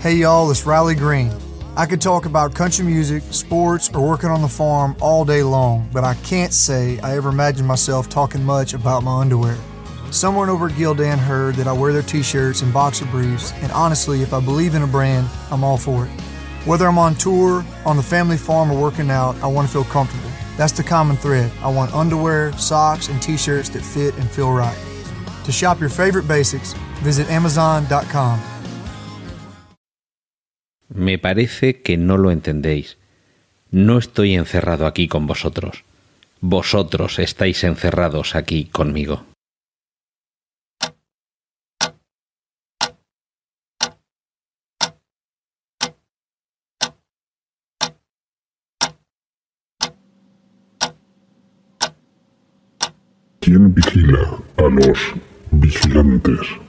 Hey y'all, it's Riley Green. I could talk about country music, sports, or working on the farm all day long, but I can't say I ever imagined myself talking much about my underwear. Someone over at Gildan heard that I wear their t shirts and boxer briefs, and honestly, if I believe in a brand, I'm all for it. Whether I'm on tour, on the family farm, or working out, I want to feel comfortable. That's the common thread. I want underwear, socks, and t shirts that fit and feel right. To shop your favorite basics, visit Amazon.com. Me parece que no lo entendéis. No estoy encerrado aquí con vosotros. Vosotros estáis encerrados aquí conmigo. ¿Quién vigila a los vigilantes?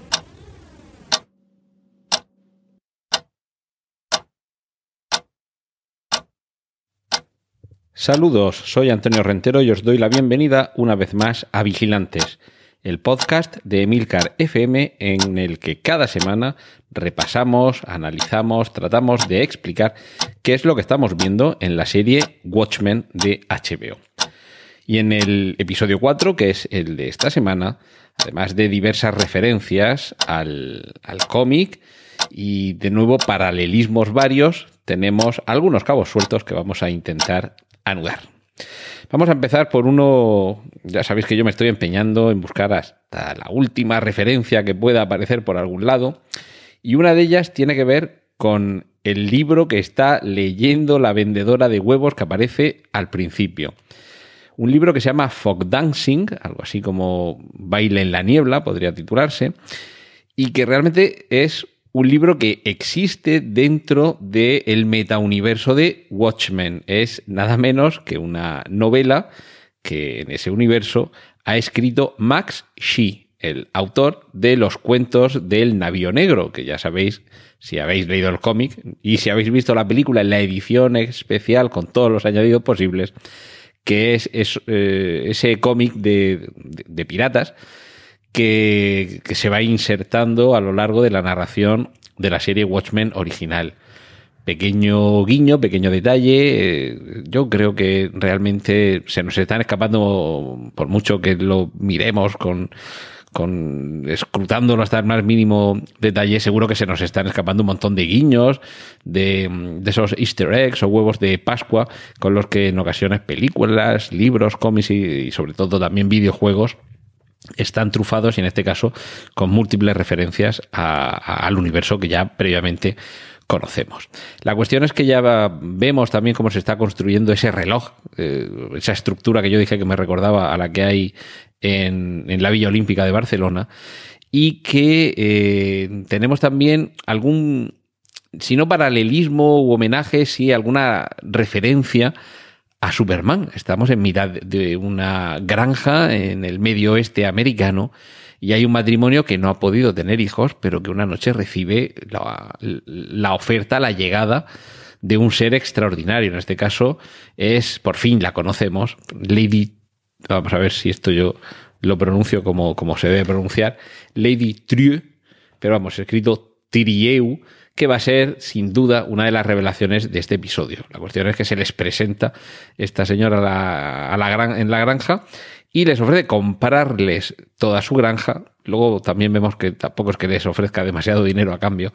Saludos, soy Antonio Rentero y os doy la bienvenida una vez más a Vigilantes, el podcast de Emilcar FM en el que cada semana repasamos, analizamos, tratamos de explicar qué es lo que estamos viendo en la serie Watchmen de HBO. Y en el episodio 4, que es el de esta semana, además de diversas referencias al, al cómic y de nuevo paralelismos varios, tenemos algunos cabos sueltos que vamos a intentar anudar. Vamos a empezar por uno, ya sabéis que yo me estoy empeñando en buscar hasta la última referencia que pueda aparecer por algún lado, y una de ellas tiene que ver con el libro que está leyendo la vendedora de huevos que aparece al principio. Un libro que se llama Fog Dancing, algo así como Baile en la niebla, podría titularse, y que realmente es un libro que existe dentro del metauniverso de Watchmen. Es nada menos que una novela que en ese universo ha escrito Max Shee, el autor de los cuentos del Navío Negro, que ya sabéis si habéis leído el cómic y si habéis visto la película en la edición especial con todos los añadidos posibles, que es, eh, ese cómic de, de piratas que, se va insertando a lo largo de la narración de la serie Watchmen original. Pequeño guiño, pequeño detalle. Eh, yo creo que realmente se nos están escapando, por mucho que lo miremos con, con escrutándolo hasta el más mínimo detalle, seguro que se nos están escapando un montón de guiños, de, de, esos easter eggs o huevos de Pascua, con los que en ocasiones películas, libros, cómics y, y sobre todo también videojuegos están trufados y en este caso con múltiples referencias al universo que ya previamente conocemos. La cuestión es que ya vemos también cómo se está construyendo ese reloj, eh, esa estructura que yo dije que me recordaba a la que hay en, la Villa Olímpica de Barcelona y que eh, tenemos también algún, si no paralelismo u homenaje, sí alguna referencia a Superman. Estamos en mitad de una granja en el medio oeste americano y hay un matrimonio que no ha podido tener hijos, pero que una noche recibe la, oferta, la llegada de un ser extraordinario. En este caso es, por fin la conocemos, Lady, vamos a ver si esto yo lo pronuncio como, como se debe pronunciar, Lady Trieu, pero vamos, escrito Tirieu, que va a ser sin duda una de las revelaciones de este episodio. La cuestión es que se les presenta esta señora a la, en la granja y les ofrece comprarles toda su granja. Luego también vemos que tampoco es que les ofrezca demasiado dinero a cambio.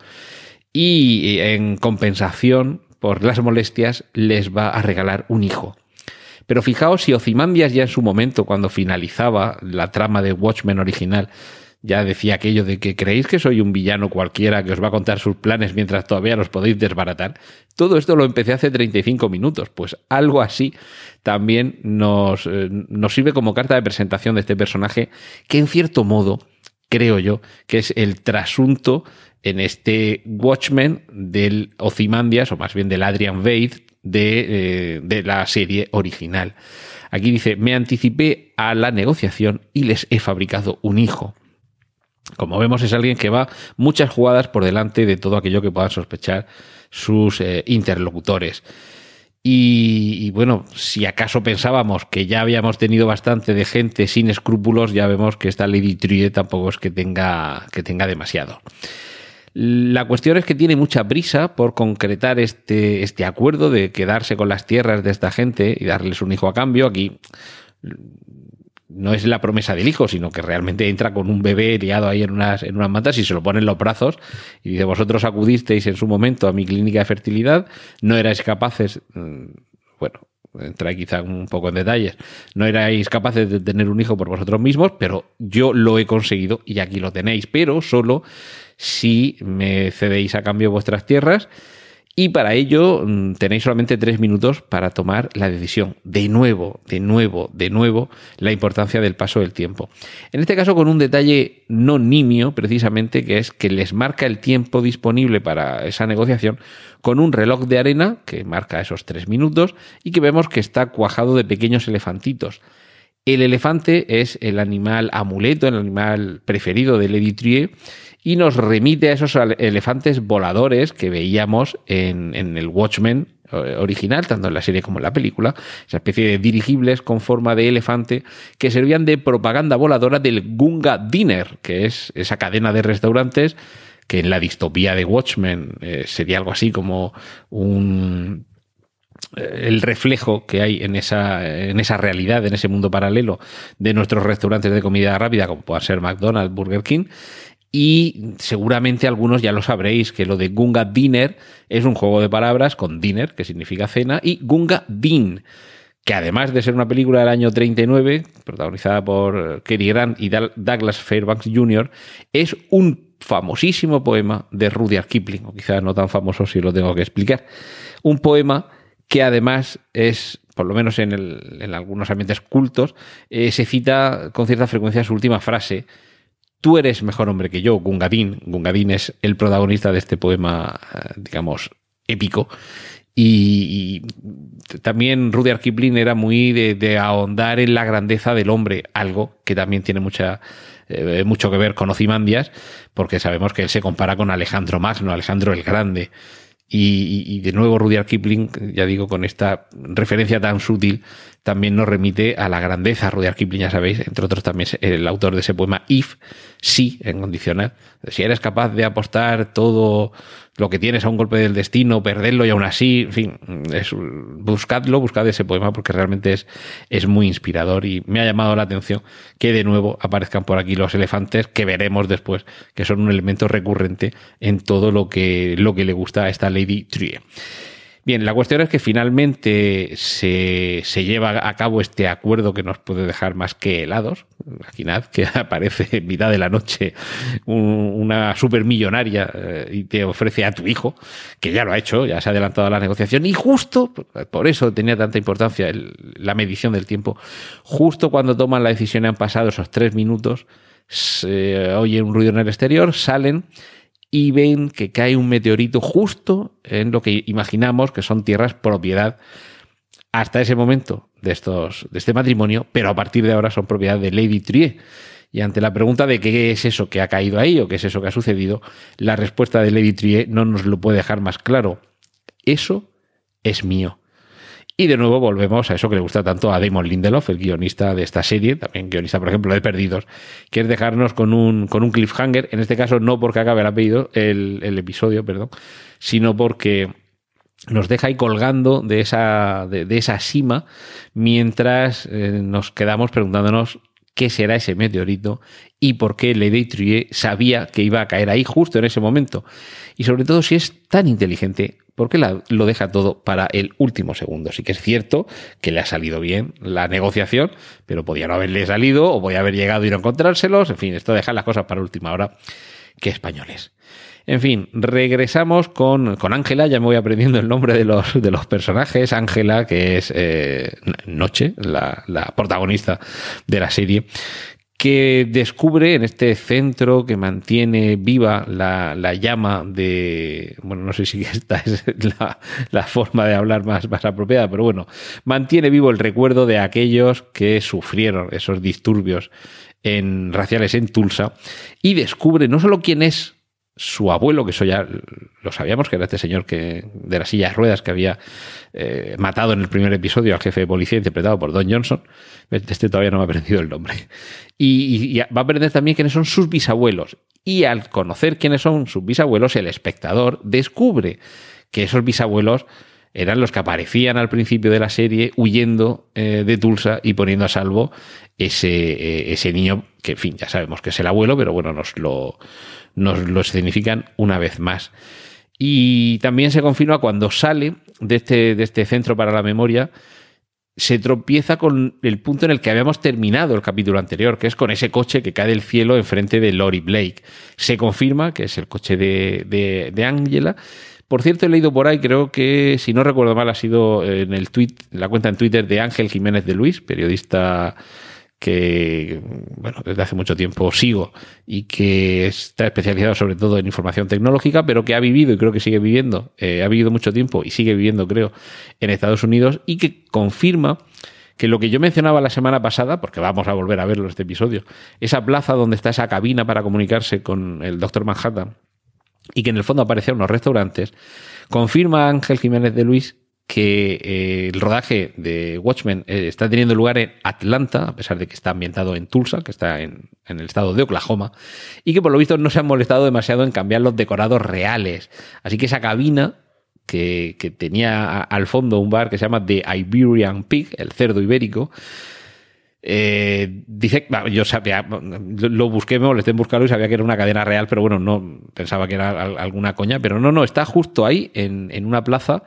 Y en compensación por las molestias les va a regalar un hijo. Pero fijaos si Ozymandias ya en su momento, cuando finalizaba la trama de Watchmen original, ya decía aquello de que creéis que soy un villano cualquiera que os va a contar sus planes mientras todavía los podéis desbaratar. Todo esto lo empecé hace 35 minutos, pues algo así también nos, eh, nos sirve como carta de presentación de este personaje que en cierto modo creo yo que es el trasunto en este Watchmen del Ozymandias, o más bien del Adrian de, eh, de la serie original. Aquí dice, me anticipé a la negociación y les he fabricado un hijo. Como vemos, es alguien que va muchas jugadas por delante de todo aquello que puedan sospechar sus eh, interlocutores. Y, bueno, si acaso pensábamos que ya habíamos tenido bastante de gente sin escrúpulos, ya vemos que esta Lady Trude tampoco es que tenga, que tenga demasiado. La cuestión es que tiene mucha prisa por concretar este, este acuerdo de quedarse con las tierras de esta gente y darles un hijo a cambio. Aquí no es la promesa del hijo, sino que realmente entra con un bebé liado ahí en unas, en unas mantas y se lo pone en los brazos y dice, vosotros acudisteis en su momento a mi clínica de fertilidad, no erais capaces, mm, bueno, entra quizá un poco en detalles, no erais capaces de tener un hijo por vosotros mismos, pero yo lo he conseguido y aquí lo tenéis, pero solo si me cedéis a cambio vuestras tierras y para ello mm, tenéis solamente tres minutos para tomar la decisión. De nuevo, de nuevo, de nuevo, la importancia del paso del tiempo. En este caso con un detalle no nimio, precisamente, que es que les marca el tiempo disponible para esa negociación con un reloj de arena que marca esos tres minutos y que vemos que está cuajado de pequeños elefantitos. El elefante es el animal amuleto, el animal preferido de Lady Trier y nos remite a esos elefantes voladores que veíamos en, el Watchmen eh, original, tanto en la serie como en la película, esa especie de dirigibles con forma de elefante que servían de propaganda voladora del Gunga Dinner, que es esa cadena de restaurantes que en la distopía de Watchmen eh, sería algo así como un eh, el reflejo que hay en esa, en esa realidad, en ese mundo paralelo de nuestros restaurantes de comida rápida, como puedan ser McDonald's, Burger King, y seguramente algunos ya lo sabréis que lo de Gunga Dinner es un juego de palabras con dinner, que significa cena, y Gunga Din, que además de ser una película del año 39, protagonizada por Cary Grant y Douglas Fairbanks Jr., es un famosísimo poema de Rudyard Kipling, o quizás no tan famoso si lo tengo que explicar. Un poema que además es, por lo menos en, en algunos ambientes cultos, eh, se cita con cierta frecuencia su última frase, Tú eres mejor hombre que yo, Gungadin. Gungadin es el protagonista de este poema, eh, digamos, épico. Y, también Rudyard Kipling era muy de, ahondar en la grandeza del hombre, algo que también tiene mucha, eh, mucho que ver con Ocimandias, porque sabemos que él se compara con Alejandro Magno, Alejandro el Grande. Y, de nuevo Rudyard Kipling, ya digo, con esta referencia tan sutil, también nos remite a la grandeza. Rudyard Kipling, ya sabéis, entre otros también el autor de ese poema If, sí, en condicional. Si eres capaz de apostar todo lo que tienes a un golpe del destino, perderlo y aún así, en fin, buscadlo, buscad ese poema porque realmente es, es muy inspirador y me ha llamado la atención que de nuevo aparezcan por aquí los elefantes que veremos después que son un elemento recurrente en todo lo que, lo que le gusta a esta Lady Trier. Bien, la cuestión es que finalmente se, lleva a cabo este acuerdo que nos puede dejar más que helados. Imaginad que aparece en mitad de la noche una supermillonaria eh, y te ofrece a tu hijo, que ya lo ha hecho, ya se ha adelantado a la negociación, y justo, por eso tenía tanta importancia la medición del tiempo, justo cuando toman la decisión han pasado esos tres minutos, se oye un ruido en el exterior, salen y ven que cae un meteorito justo en lo que imaginamos que son tierras propiedad hasta ese momento de, estos, de este matrimonio, pero a partir de ahora son propiedad de Lady Trier. Y ante la pregunta de qué es eso que ha caído ahí o qué es eso que ha sucedido, la respuesta de Lady Trier no nos lo puede dejar más claro. Eso es mío. Y de nuevo volvemos a eso que le gusta tanto a Damon Lindelof, el guionista de esta serie, también guionista, por ejemplo, de Perdidos, que es dejarnos con un, con un cliffhanger, en este caso no porque acabe el, episodio, perdón, sino porque nos deja ahí colgando de esa, de, esa cima mientras eh, nos quedamos preguntándonos qué será ese meteorito y por qué Lady Trier sabía que iba a caer ahí justo en ese momento. Y sobre todo si es tan inteligente, porque lo deja todo para el último segundo. Sí que es cierto que le ha salido bien la negociación, pero podía no haberle salido o podía haber llegado y no encontrárselos. En fin, esto deja las cosas para última hora. que españoles. En fin, regresamos con Ángela, ya me voy aprendiendo el nombre de los, de los personajes. Ángela, que es eh, Noche, la, la protagonista de la serie, que descubre en este centro que mantiene viva la, llama de, bueno, no sé si esta es la, forma de hablar más, más apropiada, pero bueno, mantiene vivo el recuerdo de aquellos que sufrieron esos disturbios en, raciales en Tulsa y descubre no solo quién es su abuelo, que eso ya lo sabíamos, que era este señor que de las sillas ruedas que había eh, matado en el primer episodio al jefe de policía interpretado por Don Johnson. Este todavía no me ha aprendido el nombre. Y, va a aprender también quiénes son sus bisabuelos. Y al conocer quiénes son sus bisabuelos, el espectador descubre que esos bisabuelos eran los que aparecían al principio de la serie huyendo eh, de Tulsa y poniendo a salvo ese, eh, ese niño, que en fin, ya sabemos que es el abuelo, pero bueno, nos lo, nos lo significan una vez más. Y también se confirma cuando sale de este, de este centro para la memoria, se tropieza con el punto en el que habíamos terminado el capítulo anterior, que es con ese coche que cae del cielo enfrente de Lori Blake. Se confirma que es el coche de, de, de Angela por cierto, he leído por ahí, creo que, si no recuerdo mal, ha sido en el tweet, la cuenta en Twitter de Ángel Jiménez de Luis, periodista que, bueno, desde hace mucho tiempo sigo y que está especializado sobre todo en información tecnológica, pero que ha vivido y creo que sigue viviendo, eh, ha vivido mucho tiempo y sigue viviendo, creo, en Estados Unidos y que confirma que lo que yo mencionaba la semana pasada, porque vamos a volver a verlo en este episodio, esa plaza donde está esa cabina para comunicarse con el Doctor Manhattan, y que en el fondo aparecían unos restaurantes, confirma Ángel Jiménez de Luis que eh, el rodaje de Watchmen eh, está teniendo lugar en Atlanta, a pesar de que está ambientado en Tulsa, que está en, en, el estado de Oklahoma, y que por lo visto no se han molestado demasiado en cambiar los decorados reales. Así que esa cabina que, que tenía al fondo un bar que se llama The Iberian Pig, el cerdo ibérico, eh, dice, yo sabía, lo busqué, me molesté en buscarlo y sabía que era una cadena real, pero bueno, no pensaba que era alguna coña, pero no, no, está justo ahí, en, en una plaza.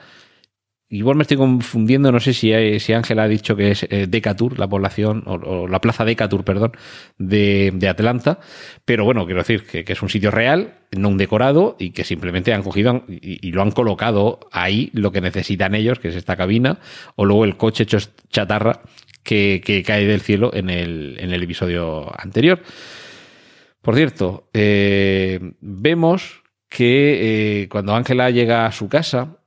Igual me estoy confundiendo, no sé si, si Ángela ha dicho que es eh, Decatur, la población, o, la plaza Decatur, perdón, de, de Atlanta, pero bueno, quiero decir que, que, es un sitio real, no un decorado, y que simplemente han cogido y, y, lo han colocado ahí lo que necesitan ellos, que es esta cabina, o luego el coche hecho chatarra que, que cae del cielo en el, en el episodio anterior. Por cierto, eh, vemos que eh, cuando Ángela llega a su casa,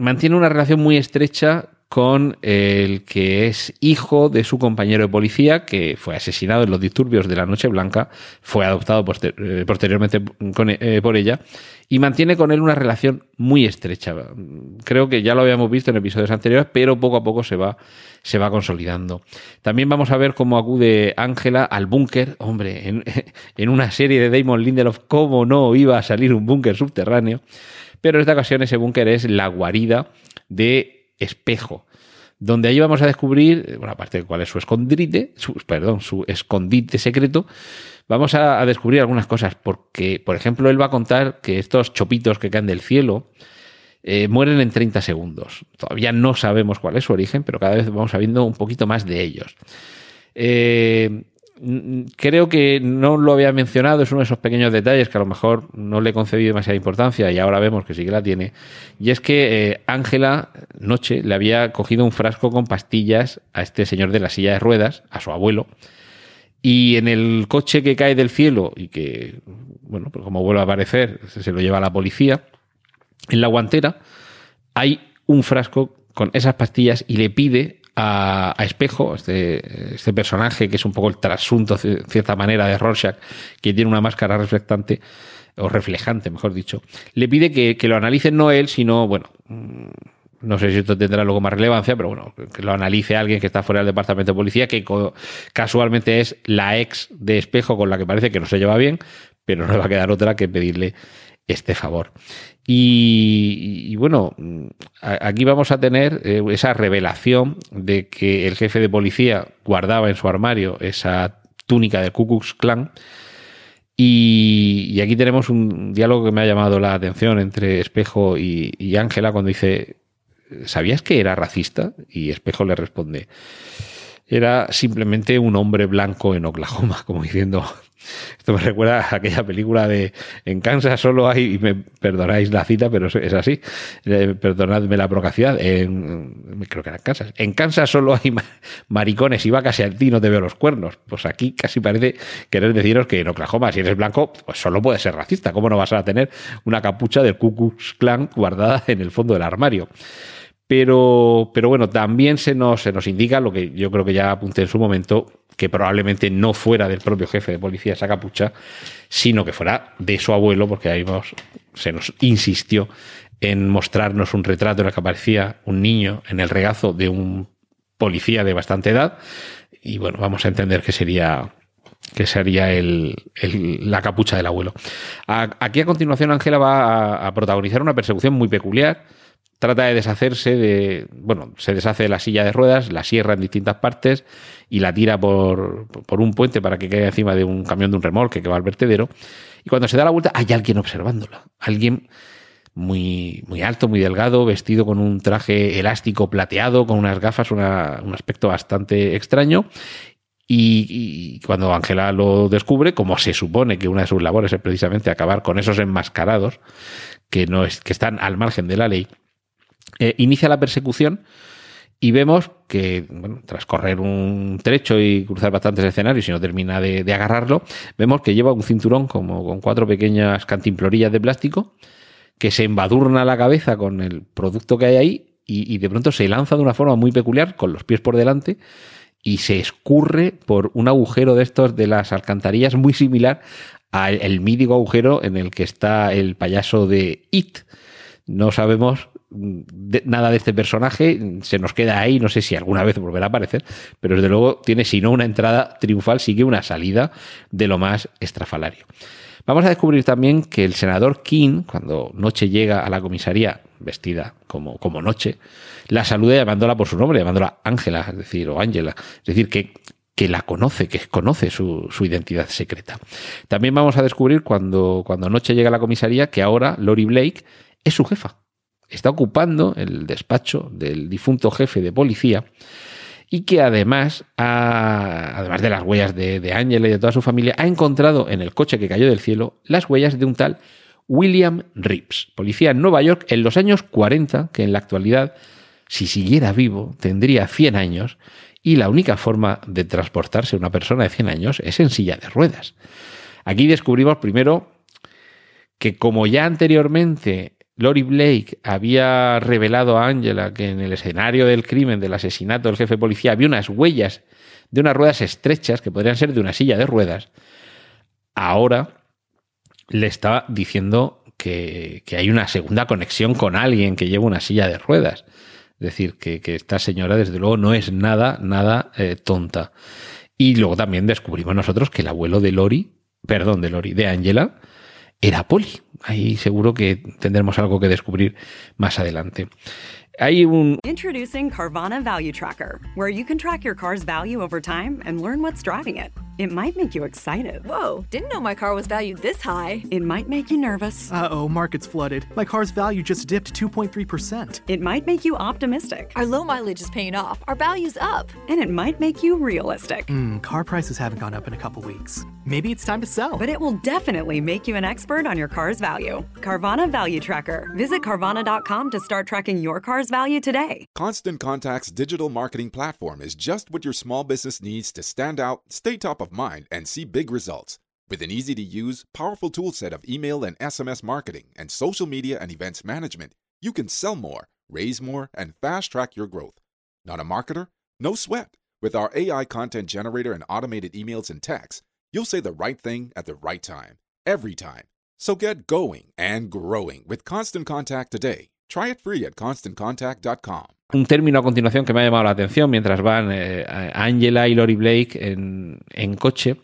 mantiene una relación muy estrecha con el que es hijo de su compañero de policía, que fue asesinado en los disturbios de la Noche Blanca, fue adoptado eh, posteriormente con, eh, por ella, y mantiene con él una relación muy estrecha. Creo que ya lo habíamos visto en episodios anteriores, pero poco a poco se va, se va consolidando. También vamos a ver cómo acude Ángela al búnker. Hombre, en, en una serie de Damon Lindelof, ¿cómo no iba a salir un búnker subterráneo? Pero en esta ocasión ese búnker es la guarida de espejo, donde ahí vamos a descubrir, bueno, aparte de cuál es su escondite, su, perdón, su escondite secreto, vamos a, descubrir algunas cosas, porque, por ejemplo, él va a contar que estos chopitos que caen del cielo eh, mueren en 30 segundos. Todavía no sabemos cuál es su origen, pero cada vez vamos sabiendo un poquito más de ellos. Eh, creo que no lo había mencionado, es uno de esos pequeños detalles que a lo mejor no le he concedido demasiada importancia y ahora vemos que sí que la tiene. Y es que Ángela, eh, noche, le había cogido un frasco con pastillas a este señor de la silla de ruedas, a su abuelo, y en el coche que cae del cielo y que, bueno, pues como vuelve a aparecer, se lo lleva a la policía, en la guantera hay un frasco con esas pastillas y le pide a, Espejo, este, este personaje que es un poco el trasunto, de cierta manera, de Rorschach, que tiene una máscara reflectante, o reflejante, mejor dicho, le pide que, que lo analice no él, sino, bueno, mm, no sé si esto tendrá luego más relevancia, pero bueno, que lo analice alguien que está fuera del departamento de policía, que casualmente es la ex de Espejo con la que parece que no se lleva bien, pero no le va a quedar otra que pedirle este favor. Y, bueno, aquí vamos a tener eh, esa revelación de que el jefe de policía guardaba en su armario esa túnica de Ku Klux Klan. Y, y, aquí tenemos un diálogo que me ha llamado la atención entre Espejo y Ángela cuando dice, ¿sabías que era racista? Y Espejo le responde, era simplemente un hombre blanco en Oklahoma, como diciendo, esto me recuerda a aquella película de En Kansas solo hay, y me perdonáis la cita, pero es así, eh, perdonadme la procacidad, en, creo que era en Kansas. En Kansas solo hay maricones y vacas y a ti no te veo los cuernos. Pues aquí casi parece querer deciros que en Oklahoma, si eres blanco, pues solo puedes ser racista. ¿Cómo no vas a tener una capucha del Ku Klux Klan guardada en el fondo del armario? Pero, pero bueno, también se nos, se nos indica lo que yo creo que ya apunté en su momento, que probablemente no fuera del propio jefe de policía esa capucha, sino que fuera de su abuelo, porque ahí se nos insistió en mostrarnos un retrato en el que aparecía un niño en el regazo de un policía de bastante edad. Y bueno, vamos a entender que sería que sería el, la capucha del abuelo. aquí a continuación Ángela va a, protagonizar una persecución muy peculiar. Trata de deshacerse de, bueno, se deshace de la silla de ruedas, la sierra en distintas partes y la tira por, por un puente para que caiga encima de un camión de un remolque que va al vertedero. Y cuando se da la vuelta hay alguien observándola. Alguien muy, muy alto, muy delgado, vestido con un traje elástico plateado, con unas gafas, un aspecto bastante extraño. Y, cuando Ángela lo descubre, como se supone que una de sus labores es precisamente acabar con esos enmascarados que, no es, que están al margen de la ley, eh, inicia la persecución y vemos que, bueno, tras correr un trecho y cruzar bastantes escenarios y no termina de, agarrarlo, vemos que lleva un cinturón como con cuatro pequeñas cantimplorillas de plástico que se embadurna la cabeza con el producto que hay ahí y, de pronto se lanza de una forma muy peculiar, con los pies por delante, y se escurre por un agujero de estos de las alcantarillas muy similar al mítico agujero en el que está el payaso de It. No sabemos nada de este personaje, se nos queda ahí, no sé si alguna vez volverá a aparecer, pero desde luego tiene, si no una entrada triunfal, sigue una salida de lo más estrafalario. Vamos a descubrir también que el senador King, cuando Noche llega a la comisaría vestida como, como Noche, la saluda llamándola por su nombre, llamándola Ángela, es decir, o Ángela. Es decir, que, que la conoce, que conoce su, su, identidad secreta. También vamos a descubrir cuando, cuando Noche llega a la comisaría que ahora Lori Blake es su jefa. Está ocupando el despacho del difunto jefe de policía y que además, además de las huellas de, Angela y de toda su familia, ha encontrado en el coche que cayó del cielo las huellas de un tal William Rips, policía en Nueva York en los años 40, que en la actualidad, si siguiera vivo, tendría 100 años y la única forma de transportarse una persona de 100 años es en silla de ruedas. Aquí descubrimos primero que como ya anteriormente Lori Blake había revelado a Angela que en el escenario del crimen, del asesinato del jefe de policía, había unas huellas de unas ruedas estrechas que podrían ser de una silla de ruedas. Ahora le estaba diciendo que, hay una segunda conexión con alguien que lleva una silla de ruedas. Es decir, que, esta señora, desde luego, no es nada, nada eh, tonta. Y luego también descubrimos nosotros que el abuelo de Lori, perdón, de Lori, de Angela, era Poli. Ahí seguro que tendremos algo que descubrir más adelante. Hay un... Introducing Carvana Value Tracker, where you can track your car's value over time and learn what's driving it. It might make you excited. Whoa, didn't know my car was valued this high. It might make you nervous. Uh oh, market's flooded. My car's value just dipped 2.3%. It might make you optimistic. Our low mileage is paying off. Our value's up. And it might make you realistic. Mm, car prices haven't gone up in a couple weeks. Maybe it's time to sell. But it will definitely make you an expert on your car's value. Carvana Value Tracker. Visit Carvana.com to start tracking your car's value today. Constant Contact's digital marketing platform is just what your small business needs to stand out, stay top of of mind and see big results. With an easy to use, powerful toolset of email and SMS marketing and social media and events management, you can sell more, raise more, and fast track your growth. Not a marketer? No sweat. With our AI content generator and automated emails and texts, you'll say the right thing at the right time, every time. So get going and growing with Constant Contact today. Try it free at constantcontact.com. Un término a continuación que me ha llamado la atención mientras van eh, Angela y Lori Blake en, en coche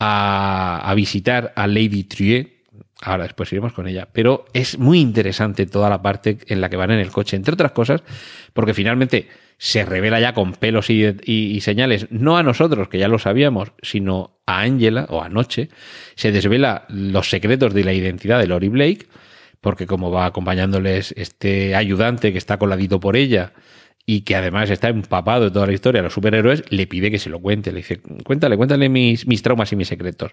a, visitar a Lady Trier. Ahora después iremos con ella. Pero es muy interesante toda la parte en la que van en el coche, entre otras cosas, porque finalmente se revela ya con pelos y, y, señales, no a nosotros, que ya lo sabíamos, sino a Angela o a Noche, se desvela los secretos de la identidad de Lori Blake porque como va acompañándoles este ayudante que está coladito por ella y que además está empapado de toda la historia de los superhéroes, le pide que se lo cuente. Le dice, cuéntale, cuéntale mis, mis traumas y mis secretos.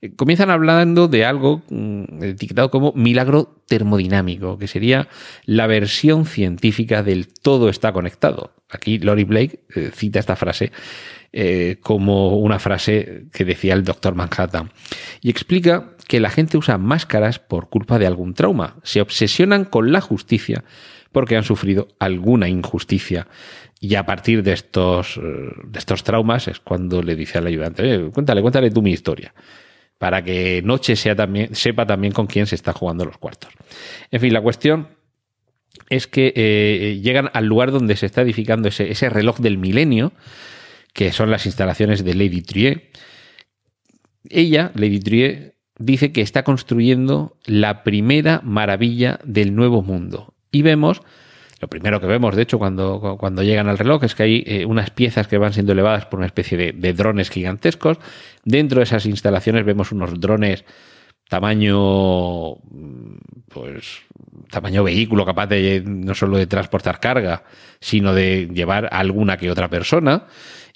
Eh, comienzan hablando de algo mm, etiquetado como milagro termodinámico, que sería la versión científica del todo está conectado. Aquí Lori Blake eh, cita esta frase eh, como una frase que decía el doctor Manhattan. Y explica que la gente usa máscaras por culpa de algún trauma. Se obsesionan con la justicia porque han sufrido alguna injusticia. Y a partir de estos, eh, de estos traumas es cuando le dice al ayudante, cuéntale, cuéntale tú mi historia para que Noche sea también, sepa también con quién se está jugando los cuartos. En fin, la cuestión es que eh, llegan al lugar donde se está edificando ese, ese reloj del milenio, que son las instalaciones de Lady Trier, ella, Lady Trier, dice que está construyendo la primera maravilla del nuevo mundo. Y vemos, lo primero que vemos, de hecho, cuando, cuando llegan al reloj, es que hay eh, unas piezas que van siendo elevadas por una especie de, de drones gigantescos. Dentro de esas instalaciones vemos unos drones tamaño, pues, tamaño vehículo capaz de no solo de transportar carga, sino de llevar a alguna que otra persona.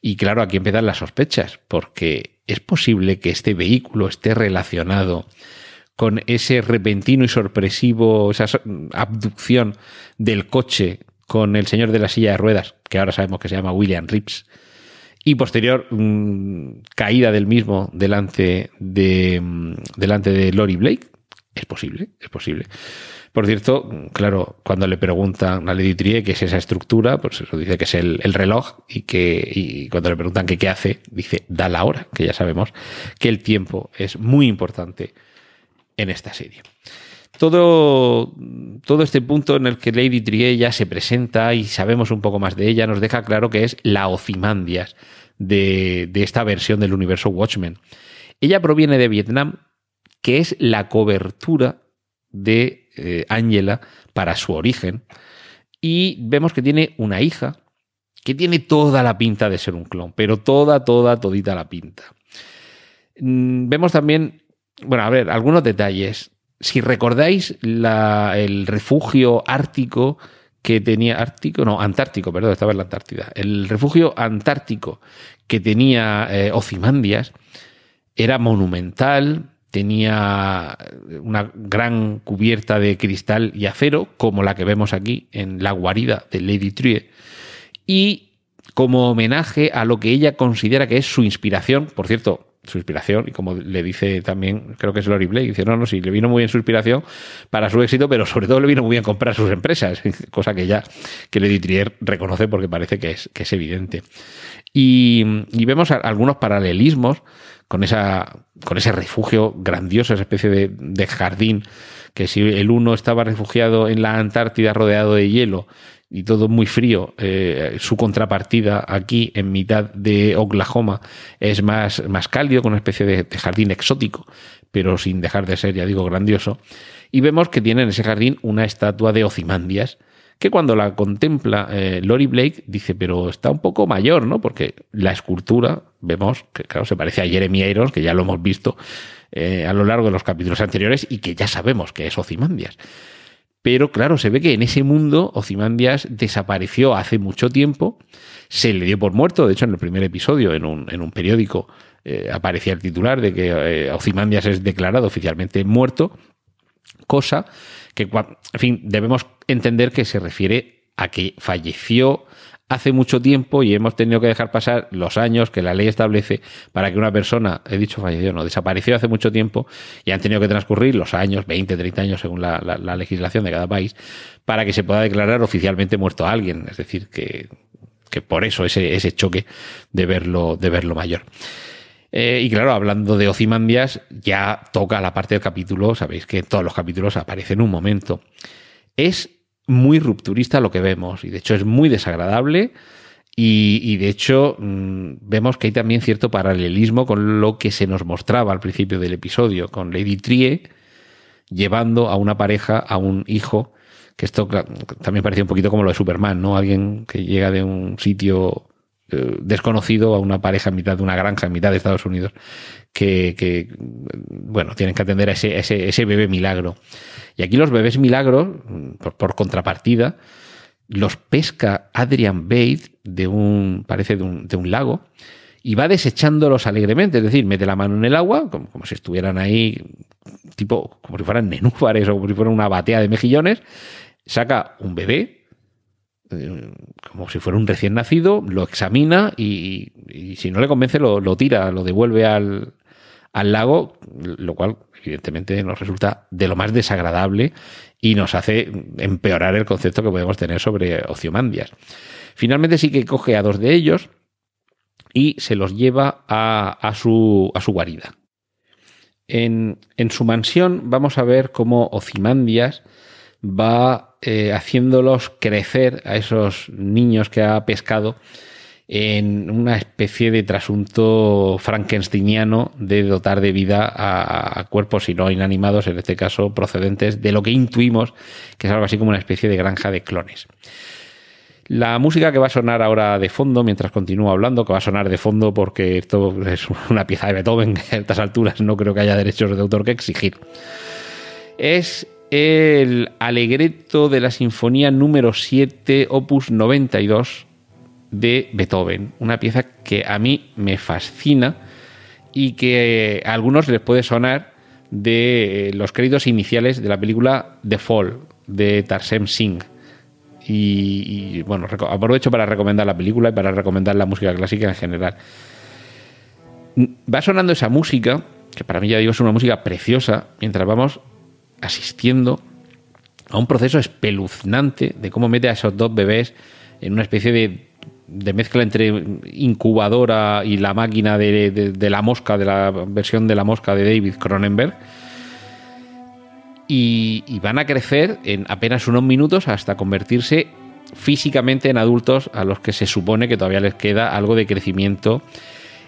Y claro, aquí empiezan las sospechas, porque es posible que este vehículo esté relacionado con ese repentino y sorpresivo, esa abducción del coche con el señor de la silla de ruedas, que ahora sabemos que se llama William Rips, y posterior mmm, caída del mismo delante de, mmm, delante de Lori Blake. Es posible, es posible. Por cierto, claro, cuando le preguntan a Lady Trier qué es esa estructura, pues eso dice que es el, el reloj y que y cuando le preguntan qué hace, dice da la hora, que ya sabemos que el tiempo es muy importante en esta serie. Todo, todo este punto en el que Lady Trier ya se presenta y sabemos un poco más de ella nos deja claro que es la Ozymandias de, de esta versión del universo Watchmen. Ella proviene de Vietnam, que es la cobertura de Angela para su origen. Y vemos que tiene una hija que tiene toda la pinta de ser un clon, pero toda, toda, todita la pinta. Mm, vemos también, bueno, a ver, algunos detalles. Si recordáis el refugio ártico que tenía Ártico, no, Antártico, perdón, estaba en la Antártida. El refugio antártico que tenía eh, Ozymandias era monumental, tenía una gran cubierta de cristal y acero, como la que vemos aquí en la guarida de Lady Trier, y como homenaje a lo que ella considera que es su inspiración, por cierto, su inspiración, y como le dice también, creo que es Lori Blake, dice, no, no, sí, le vino muy bien su inspiración para su éxito, pero sobre todo le vino muy bien comprar sus empresas, cosa que ya que Lady Trier reconoce porque parece que es, que es evidente. Y, y vemos algunos paralelismos con, esa, con ese refugio grandioso, esa especie de, de jardín, que si el uno estaba refugiado en la Antártida rodeado de hielo, y todo muy frío, eh, su contrapartida aquí en mitad de Oklahoma es más, más cálido, con una especie de, de, jardín exótico, pero sin dejar de ser, ya digo, grandioso. Y vemos que tiene en ese jardín una estatua de Ozymandias, que cuando la contempla eh, Lori Blake dice, pero está un poco mayor, ¿no? Porque la escultura, vemos que, claro, se parece a Jeremy Irons, que ya lo hemos visto eh, a lo largo de los capítulos anteriores y que ya sabemos que es Ozymandias. Pero claro, se ve que en ese mundo Ozymandias desapareció hace mucho tiempo, se le dio por muerto, de hecho en el primer episodio, en un, en un periódico, eh, aparecía el titular de que eh, Ozymandias es declarado oficialmente muerto, cosa que, en fin, debemos entender que se refiere a que falleció hace mucho tiempo y hemos tenido que dejar pasar los años que la ley establece para que una persona, he dicho falleció, no, desapareció hace mucho tiempo y han tenido que transcurrir los años, 20, 30 años según la, la, la legislación de cada país, para que se pueda declarar oficialmente muerto a alguien. Es decir, que, que por eso ese, ese choque de verlo, de verlo mayor. Eh, y claro, hablando de Ozymandias, ya toca la parte del capítulo, sabéis que todos los capítulos aparece en un momento. Es muy rupturista lo que vemos y de hecho es muy desagradable y, de hecho mmm, vemos que hay también cierto paralelismo con lo que se nos mostraba al principio del episodio, con Lady Trie llevando a una pareja, a un hijo, que esto también parecía un poquito como lo de Superman, ¿no? Alguien que llega de un sitio desconocido a una pareja en mitad de una granja en mitad de Estados Unidos que, bueno, tienen que atender a ese, ese, bebé milagro. Y aquí los bebés milagros, por, contrapartida, los pesca Adrian Bate de un, parece de un, lago, y va desechándolos alegremente, es decir, mete la mano en el agua, como, como si estuvieran ahí, tipo, como si fueran nenúfares o como si fueran una batea de mejillones, saca un bebé, como si fuera un recién nacido, lo examina y, si no le convence lo, lo, tira, lo devuelve al, al lago, lo cual evidentemente nos resulta de lo más desagradable y nos hace empeorar el concepto que podemos tener sobre Ociomandias. Finalmente sí que coge a dos de ellos y se los lleva a, a, su, a su, guarida. En, en, su mansión vamos a ver cómo Ocimandias va eh, haciéndolos crecer a esos niños que ha pescado en una especie de trasunto frankensteiniano de dotar de vida a, a, cuerpos, si no inanimados, en este caso procedentes de lo que intuimos que es algo así como una especie de granja de clones. La música que va a sonar ahora de fondo, mientras continúo hablando, que va a sonar de fondo porque esto es una pieza de Beethoven, que a estas alturas no creo que haya derechos de autor que exigir, es el alegreto de la Sinfonía número 7, opus 92 de Beethoven. Una pieza que a mí me fascina y que a algunos les puede sonar de los créditos iniciales de la película The Fall de Tarsem Singh y, bueno, aprovecho para recomendar la película y para recomendar la música clásica en general. Va sonando esa música, que para mí ya digo es una música preciosa, mientras vamos asistiendo a un proceso espeluznante de cómo mete a esos dos bebés en una especie de, mezcla entre incubadora y la máquina de, la mosca, de la versión de la mosca de David Cronenberg y, van a crecer en apenas unos minutos hasta convertirse físicamente en adultos a los que se supone que todavía les queda algo de crecimiento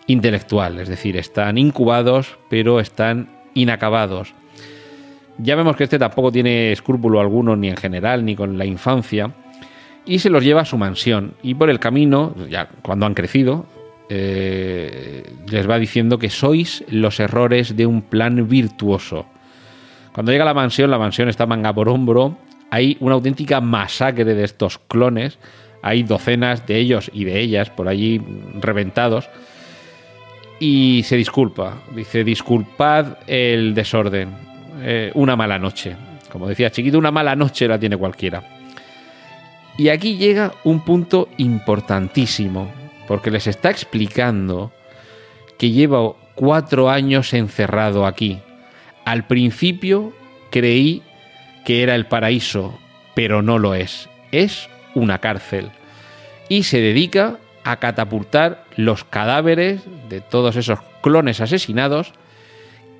intelectual, es decir, están incubados pero están inacabados. Ya vemos que este tampoco tiene escrúpulo alguno ni en general ni con la infancia y se los lleva a su mansión y por el camino, ya cuando han crecido, eh, les va diciendo que sois los errores de un plan virtuoso cuando llega a la mansión, la mansión está manga por hombro. Hay una auténtica masacre de estos clones. Hay docenas de ellos y de ellas por allí reventados. Y se disculpa. Dice, disculpad el desorden. Eh, una mala noche. Como decía Chiquito, una mala noche la tiene cualquiera. Y aquí llega un punto importantísimo. Porque les está explicando que lleva cuatro años encerrado aquí al principio creí que era el paraíso, pero no lo es. Es una cárcel. Y se dedica a catapultar los cadáveres de todos esos clones asesinados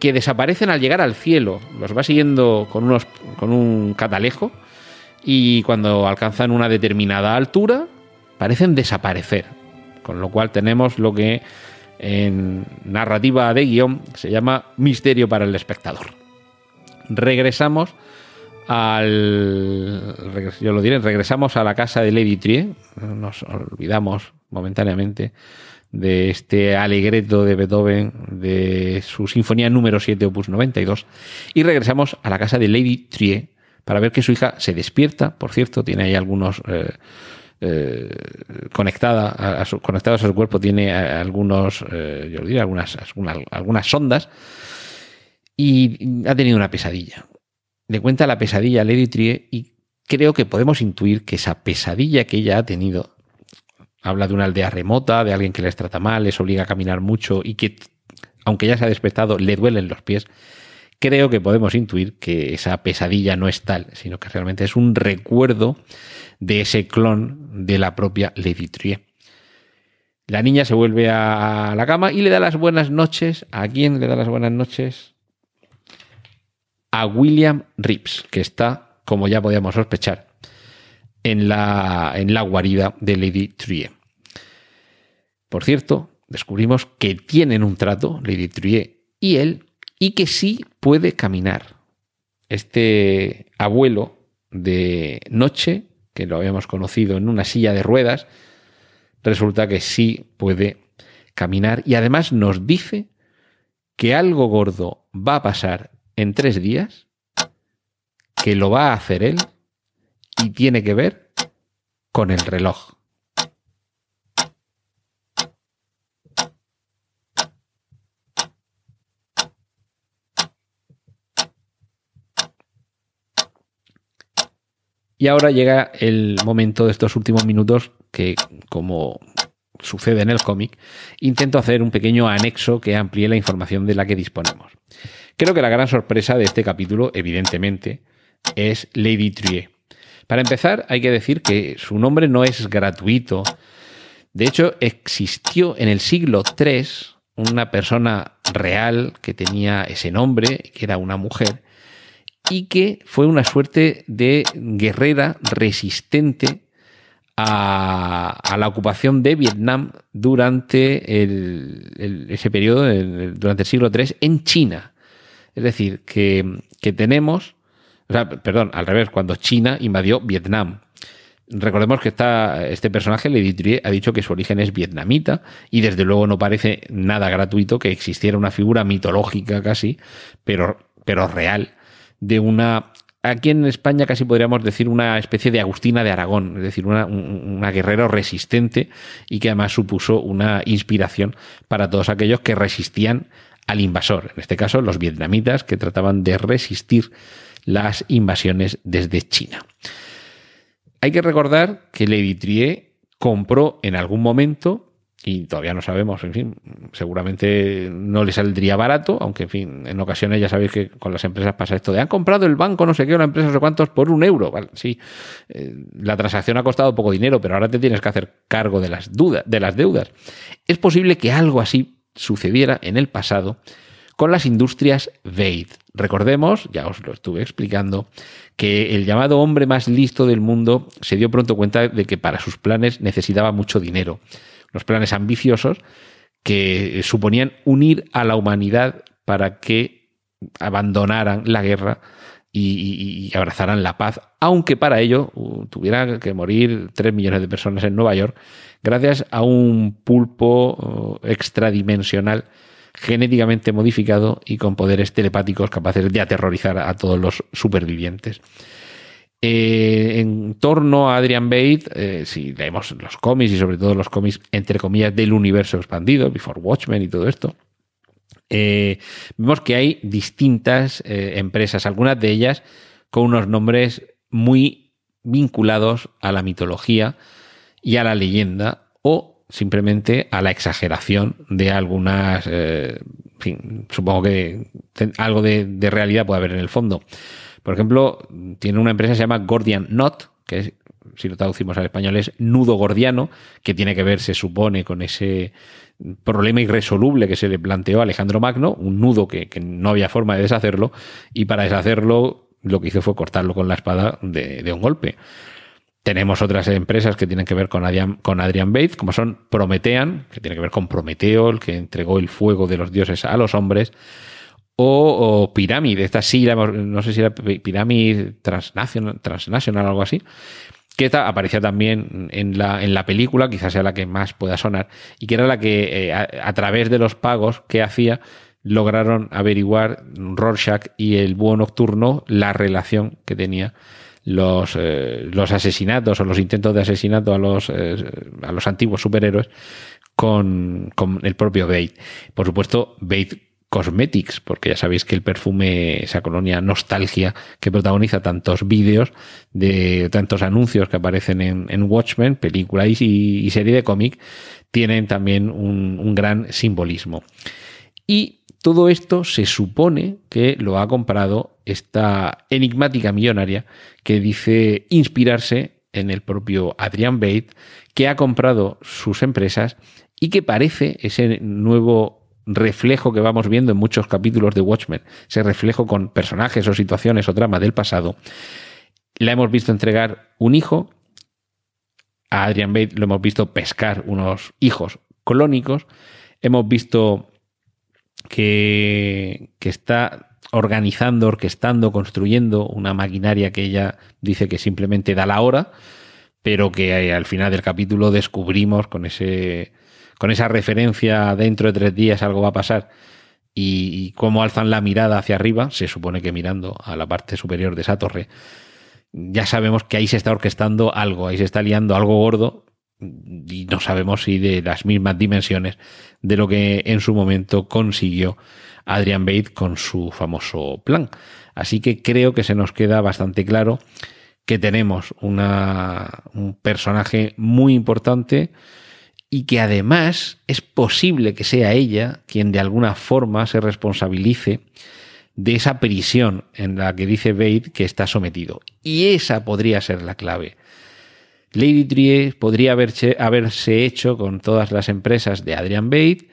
que desaparecen al llegar al cielo. Los va siguiendo con, unos, con un catalejo y cuando alcanzan una determinada altura parecen desaparecer. Con lo cual tenemos lo que en narrativa de guion se llama Misterio para el espectador. Regresamos al. Yo lo diré, regresamos a la casa de Lady Trier. Nos olvidamos momentáneamente de este alegreto de Beethoven, de su sinfonía número 7, opus 92, y regresamos a la casa de Lady Trier para ver que su hija se despierta. Por cierto, tiene ahí algunos. Eh, eh, conectada a, su, conectados a su cuerpo tiene algunos, eh, yo diría, algunas, algunas, sondas y ha tenido una pesadilla. Le cuenta la pesadilla a Lady Trier y creo que podemos intuir que esa pesadilla que ella ha tenido habla de una aldea remota, de alguien que les trata mal, les obliga a caminar mucho y que, aunque ya se ha despertado, le duelen los pies. Creo que podemos intuir que esa pesadilla no es tal, sino que realmente es un recuerdo de ese clon de la propia Lady Trier. La niña se vuelve a la cama y le da las buenas noches. ¿A quién le da las buenas noches? A William Rips, que está, como ya podíamos sospechar, en la, en la guarida de Lady Trier. Por cierto, descubrimos que tienen un trato, Lady Trier y él, y que sí puede caminar. Este abuelo de noche que lo habíamos conocido en una silla de ruedas, resulta que sí puede caminar y además nos dice que algo gordo va a pasar en tres días, que lo va a hacer él y tiene que ver con el reloj. Y ahora llega el momento de estos últimos minutos que, como sucede en el cómic, intento hacer un pequeño anexo que amplíe la información de la que disponemos. Creo que la gran sorpresa de este capítulo, evidentemente, es Lady Trier. Para empezar, hay que decir que su nombre no es gratuito. De hecho, existió en el siglo III una persona real que tenía ese nombre, que era una mujer, y que fue una suerte de guerrera resistente a, la ocupación de Vietnam durante ese periodo, durante el siglo III, en China. Es decir, que, tenemos, perdón, al revés, cuando China invadió Vietnam. Recordemos que este personaje, Lady Trier, ha dicho que su origen es vietnamita y desde luego no parece nada gratuito que existiera una figura mitológica casi, pero, pero real, de una aquí en España casi podríamos decir una especie de Agustina de Aragón, es decir, una, una guerrera resistente y que además supuso una inspiración para todos aquellos que resistían al invasor, en este caso los vietnamitas que trataban de resistir las invasiones desde China. Hay que recordar que Lady Trier compró en algún momento y todavía no sabemos, en fin, seguramente no le saldría barato, aunque en fin, en ocasiones ya sabéis que con las empresas pasa esto de han comprado el banco no sé qué, la empresa no sé cuántos por un euro, sí, eh, la transacción ha costado poco dinero, pero ahora te tienes que hacer cargo de las dudas, de las deudas. Es posible que algo así sucediera en el pasado con las industrias Veid. Recordemos, ya os lo estuve explicando, que el llamado hombre más listo del mundo se dio pronto cuenta de que para sus planes necesitaba mucho dinero los planes ambiciosos que suponían unir a la humanidad para que abandonaran la guerra y, abrazaran la paz, aunque para ello uh, tuvieran que morir 3 millones de personas en Nueva York, gracias a un pulpo uh, extradimensional genéticamente modificado y con poderes telepáticos capaces de aterrorizar a todos los supervivientes. Eh, en torno a Adrian Bate, eh, si leemos los cómics y sobre todo los cómics, entre comillas, del universo expandido, Before Watchmen y todo esto, eh, vemos que hay distintas empresas, algunas de ellas con unos nombres muy vinculados a la mitología y a la leyenda o simplemente a la exageración de algunas, supongo que algo de realidad puede haber en el fondo. Por ejemplo, tiene una empresa que se llama Gordian Knot, que si lo traducimos al español es nudo gordiano, que tiene que ver, se supone, con ese problema irresoluble que se le planteó a Alejandro Magno, un nudo que, no había forma de deshacerlo, y para deshacerlo lo que hizo fue cortarlo con la espada de, un golpe. Tenemos otras empresas que tienen que ver con Adrian, con Adrian Bates, como son Prometean, que tiene que ver con Prometeo, el que entregó el fuego de los dioses a los hombres, o, Pirámide, esta sí, no sé si era Pirámide Transnational, Transnational o algo así, que esta aparecía también en la, en la película, quizás sea la que más pueda sonar, y que era la que eh, a, través de los pagos que hacía lograron averiguar Rorschach y el búho nocturno la relación que tenía los, eh, los asesinatos o los intentos de asesinato a los, eh, a los antiguos superhéroes con, con el propio Bate. Por supuesto, Bate Cosmetics, porque ya sabéis que el perfume, esa colonia nostalgia que protagoniza tantos vídeos, de tantos anuncios que aparecen en, Watchmen, película y, serie de cómic, tienen también un gran simbolismo. Y todo esto se supone que lo ha comprado esta enigmática millonaria que dice inspirarse en el propio Adrian Bate, que ha comprado sus empresas y que parece ese nuevo reflejo que vamos viendo en muchos capítulos de Watchmen, ese reflejo con personajes o situaciones o trama del pasado, la hemos visto entregar un hijo, a Adrian Bate lo hemos visto pescar unos hijos colónicos, hemos visto que, que está organizando, orquestando, construyendo una maquinaria que ella dice que simplemente da la hora, pero que al final del capítulo descubrimos con ese con esa referencia dentro de tres días algo va a pasar y, cómo alzan la mirada hacia arriba, se supone que mirando a la parte superior de esa torre, ya sabemos que ahí se está orquestando algo, ahí se está liando algo gordo y no sabemos si de las mismas dimensiones de lo que en su momento consiguió Adrian Bate con su famoso plan. Así que creo que se nos queda bastante claro que tenemos una, un personaje muy importante, y que además es posible que sea ella quien de alguna forma se responsabilice de esa prisión en la que dice Bate que está sometido. Y esa podría ser la clave. Lady Trier podría haberse, hecho con todas las empresas de Adrian Bate,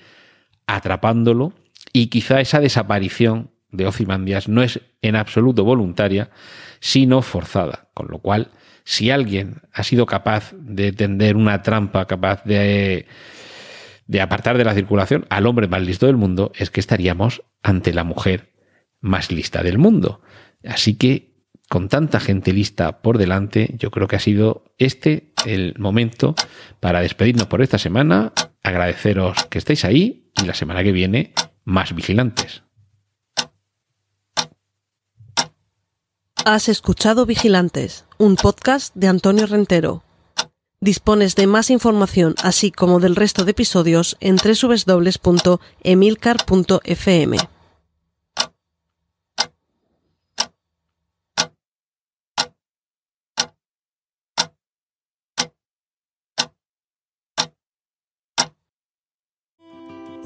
atrapándolo, y quizá esa desaparición de Ozymandias no es en absoluto voluntaria, sino forzada. Con lo cual, si alguien ha sido capaz de tender una trampa, capaz de, de apartar de la circulación al hombre más listo del mundo, es que estaríamos ante la mujer más lista del mundo. Así que, con tanta gente lista por delante, yo creo que ha sido este el momento para despedirnos por esta semana, agradeceros que estéis ahí y la semana que viene más vigilantes. Has escuchado Vigilantes, un podcast de Antonio Rentero. Dispones de más información, así como del resto de episodios, en www.emilcar.fm.